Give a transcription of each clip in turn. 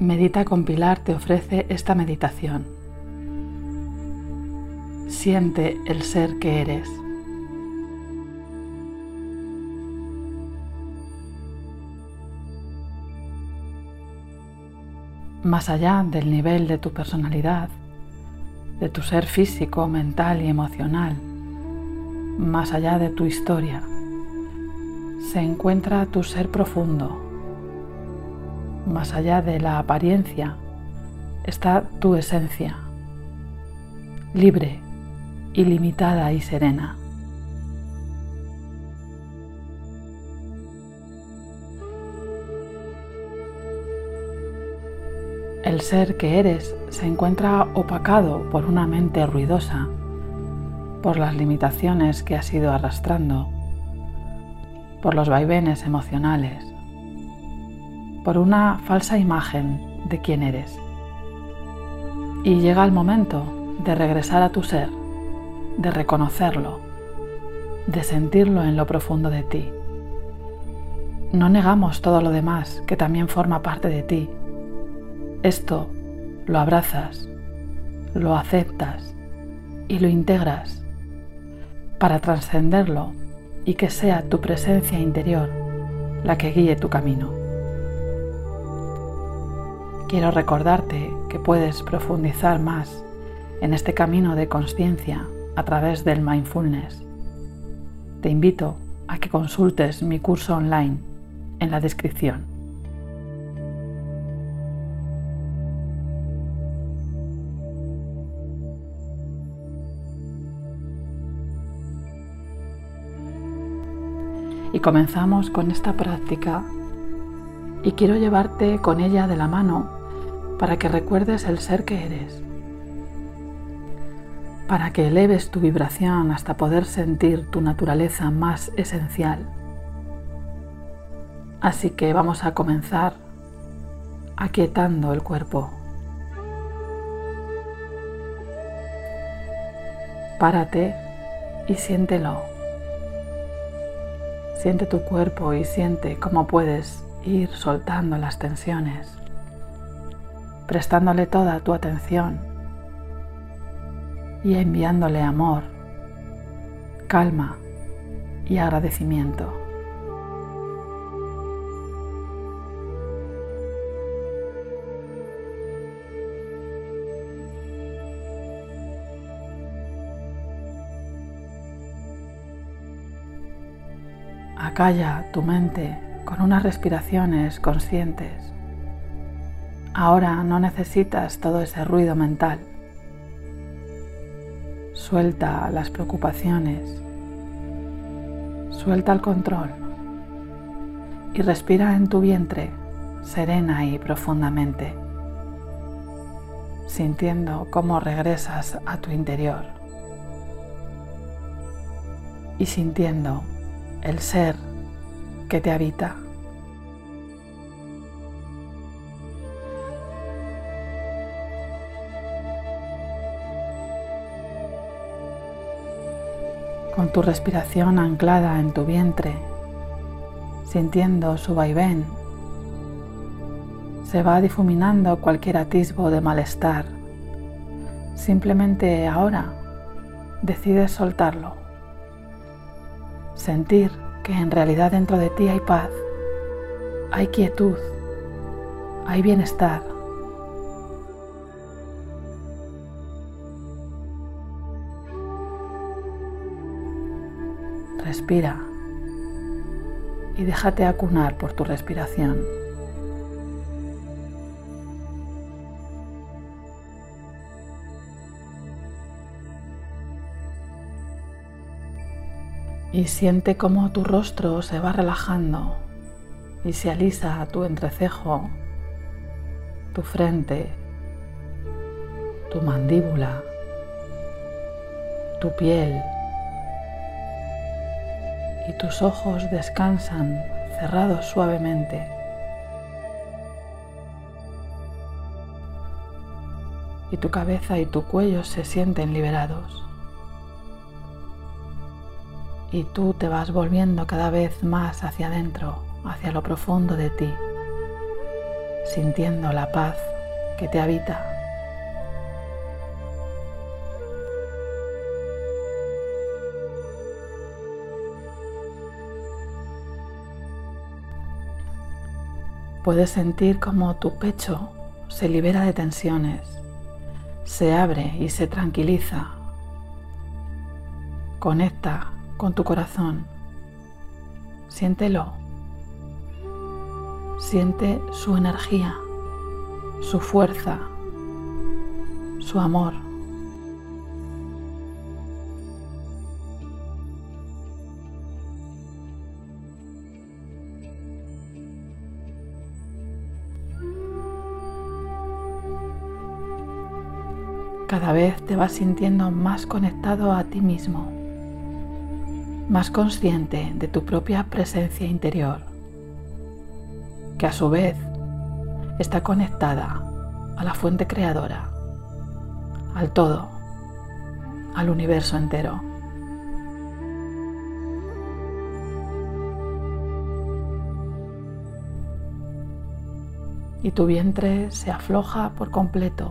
Medita con Pilar te ofrece esta meditación. Siente el ser que eres. Más allá del nivel de tu personalidad, de tu ser físico, mental y emocional, más allá de tu historia, se encuentra tu ser profundo, más allá de la apariencia, está tu esencia, libre, ilimitada y serena. El ser que eres se encuentra opacado por una mente ruidosa, por las limitaciones que has ido arrastrando, por los vaivenes emocionales, por una falsa imagen de quién eres. Y llega el momento de regresar a tu ser, de reconocerlo, de sentirlo en lo profundo de ti. No negamos todo lo demás que también forma parte de ti. Esto lo abrazas, lo aceptas y lo integras para trascenderlo y que sea tu presencia interior la que guíe tu camino quiero recordarte que puedes profundizar más en este camino de conciencia a través del mindfulness. Te invito a que consultes mi curso online en la descripción. Y comenzamos con esta práctica y quiero llevarte con ella de la mano para que recuerdes el ser que eres, para que eleves tu vibración hasta poder sentir tu naturaleza más esencial. Así que vamos a comenzar aquietando el cuerpo. Párate y siéntelo. Siente tu cuerpo y siente cómo puedes ir soltando las tensiones prestándole toda tu atención y enviándole amor, calma y agradecimiento. Acalla tu mente con unas respiraciones conscientes. Ahora no necesitas todo ese ruido mental. Suelta las preocupaciones. Suelta el control. Y respira en tu vientre serena y profundamente, sintiendo cómo regresas a tu interior y sintiendo el ser que te habita. Con tu respiración anclada en tu vientre, sintiendo su vaivén. Se va difuminando cualquier atisbo de malestar. Simplemente ahora decides soltarlo. Sentir que en realidad dentro de ti hay paz, hay quietud, hay bienestar. Respira y déjate acunar por tu respiración. Y siente cómo tu rostro se va relajando y se alisa tu entrecejo, tu frente, tu mandíbula, tu piel y tus ojos descansan cerrados suavemente. Y tu cabeza y tu cuello se sienten liberados. Y tú te vas volviendo cada vez más hacia adentro, hacia lo profundo de ti, sintiendo la paz que te habita. Puedes sentir como tu pecho se libera de tensiones, se abre y se tranquiliza. Conecta con tu corazón. Siéntelo. Siente su energía, su fuerza, su amor. Cada vez te vas sintiendo más conectado a ti mismo, más consciente de tu propia presencia interior, que a su vez está conectada a la fuente creadora, al todo, al universo entero. Y tu vientre se afloja por completo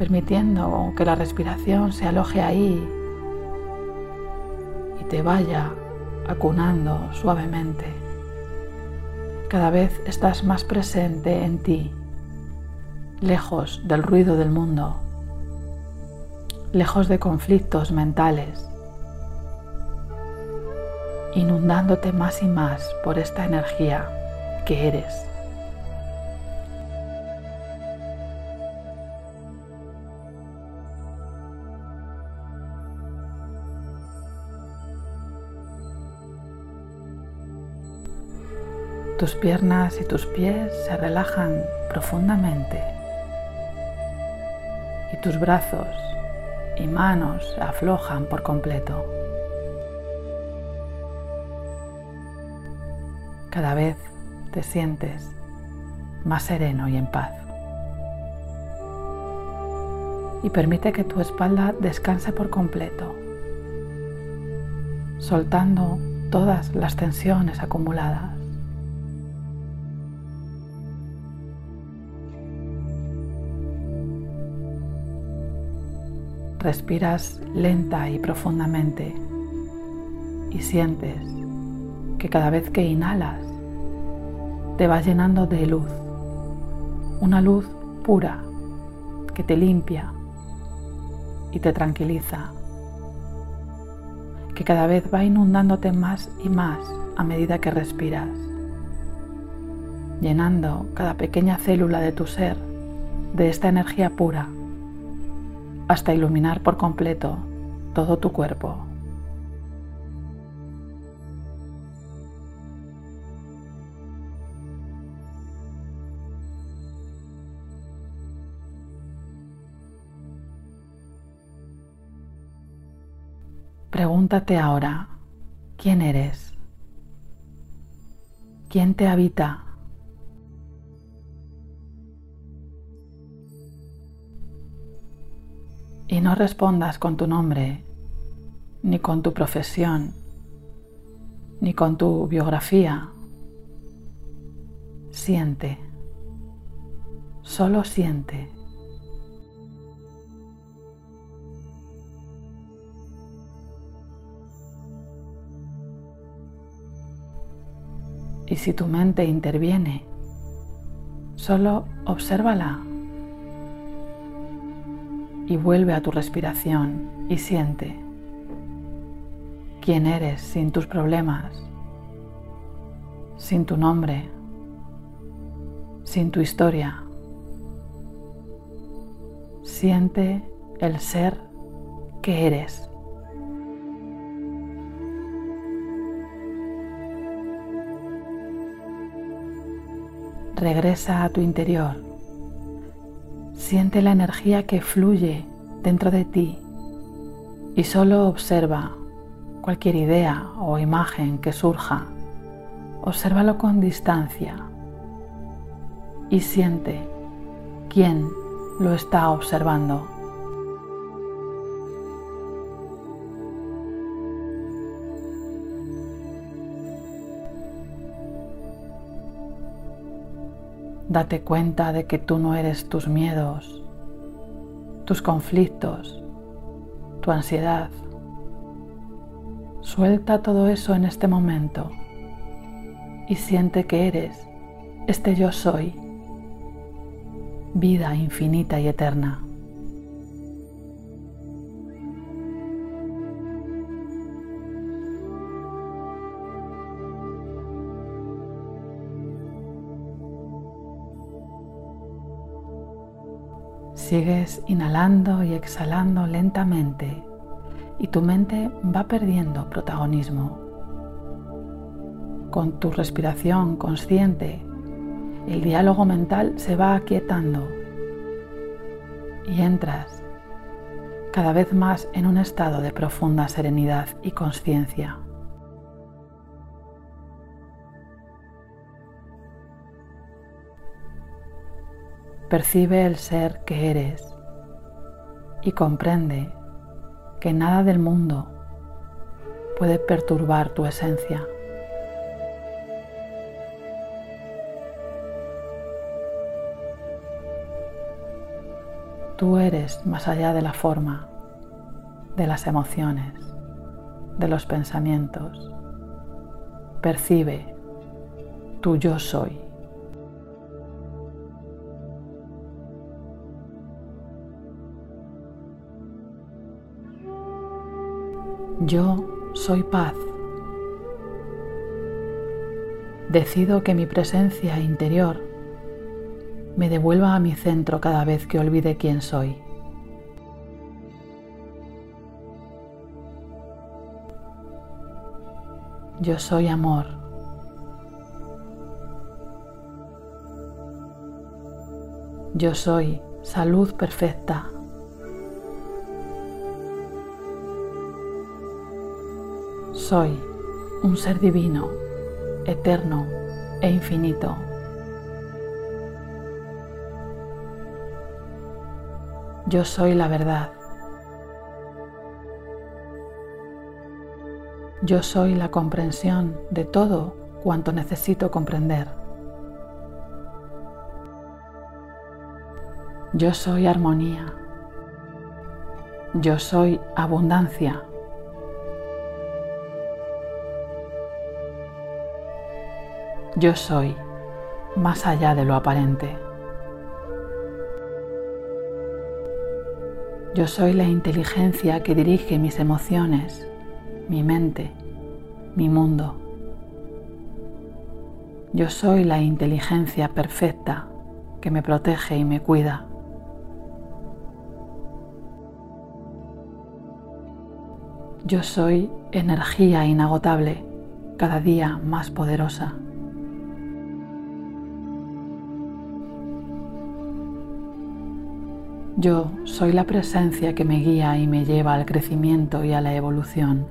permitiendo que la respiración se aloje ahí y te vaya acunando suavemente. Cada vez estás más presente en ti, lejos del ruido del mundo, lejos de conflictos mentales, inundándote más y más por esta energía que eres. Tus piernas y tus pies se relajan profundamente y tus brazos y manos aflojan por completo. Cada vez te sientes más sereno y en paz. Y permite que tu espalda descanse por completo, soltando todas las tensiones acumuladas. Respiras lenta y profundamente y sientes que cada vez que inhalas te vas llenando de luz, una luz pura que te limpia y te tranquiliza, que cada vez va inundándote más y más a medida que respiras, llenando cada pequeña célula de tu ser de esta energía pura hasta iluminar por completo todo tu cuerpo. Pregúntate ahora, ¿quién eres? ¿Quién te habita? Y no respondas con tu nombre, ni con tu profesión, ni con tu biografía. Siente, solo siente. Y si tu mente interviene, solo obsérvala y vuelve a tu respiración y siente quién eres sin tus problemas, sin tu nombre, sin tu historia. Siente el ser que eres. Regresa a tu interior Siente la energía que fluye dentro de ti y solo observa cualquier idea o imagen que surja. Obsérvalo con distancia y siente quién lo está observando. Date cuenta de que tú no eres tus miedos, tus conflictos, tu ansiedad. Suelta todo eso en este momento y siente que eres este yo soy, vida infinita y eterna. Sigues inhalando y exhalando lentamente y tu mente va perdiendo protagonismo. Con tu respiración consciente, el diálogo mental se va aquietando y entras cada vez más en un estado de profunda serenidad y conciencia. Percibe el ser que eres y comprende que nada del mundo puede perturbar tu esencia. Tú eres más allá de la forma, de las emociones, de los pensamientos. Percibe tu yo soy. Yo soy paz. Decido que mi presencia interior me devuelva a mi centro cada vez que olvide quién soy. Yo soy amor. Yo soy salud perfecta. Soy un ser divino, eterno e infinito. Yo soy la verdad. Yo soy la comprensión de todo cuanto necesito comprender. Yo soy armonía. Yo soy abundancia. Yo soy más allá de lo aparente. Yo soy la inteligencia que dirige mis emociones, mi mente, mi mundo. Yo soy la inteligencia perfecta que me protege y me cuida. Yo soy energía inagotable, cada día más poderosa. Yo soy la presencia que me guía y me lleva al crecimiento y a la evolución.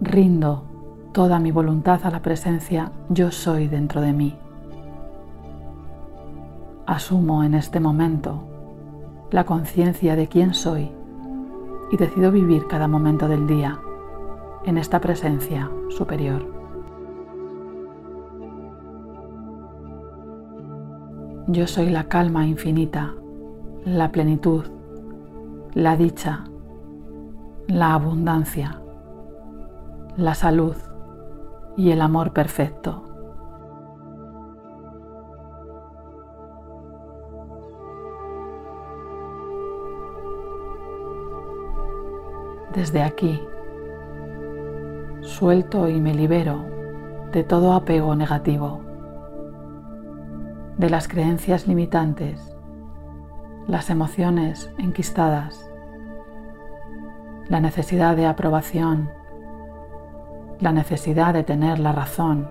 Rindo toda mi voluntad a la presencia yo soy dentro de mí. Asumo en este momento la conciencia de quién soy y decido vivir cada momento del día en esta presencia superior. Yo soy la calma infinita, la plenitud, la dicha, la abundancia, la salud y el amor perfecto. Desde aquí, suelto y me libero de todo apego negativo de las creencias limitantes, las emociones enquistadas, la necesidad de aprobación, la necesidad de tener la razón.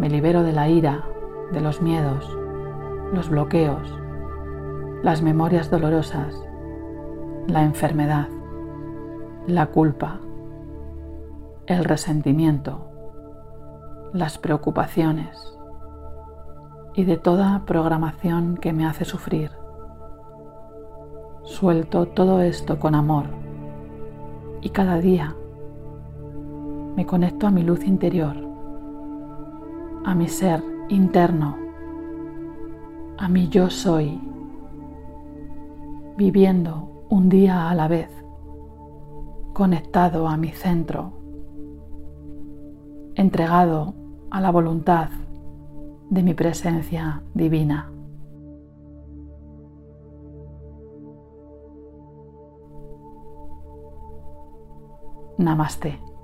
Me libero de la ira, de los miedos, los bloqueos, las memorias dolorosas, la enfermedad, la culpa, el resentimiento, las preocupaciones y de toda programación que me hace sufrir. Suelto todo esto con amor y cada día me conecto a mi luz interior a mi ser interno, a mi yo soy, viviendo un día a la vez, conectado a mi centro, entregado a la voluntad de mi presencia divina. Namaste.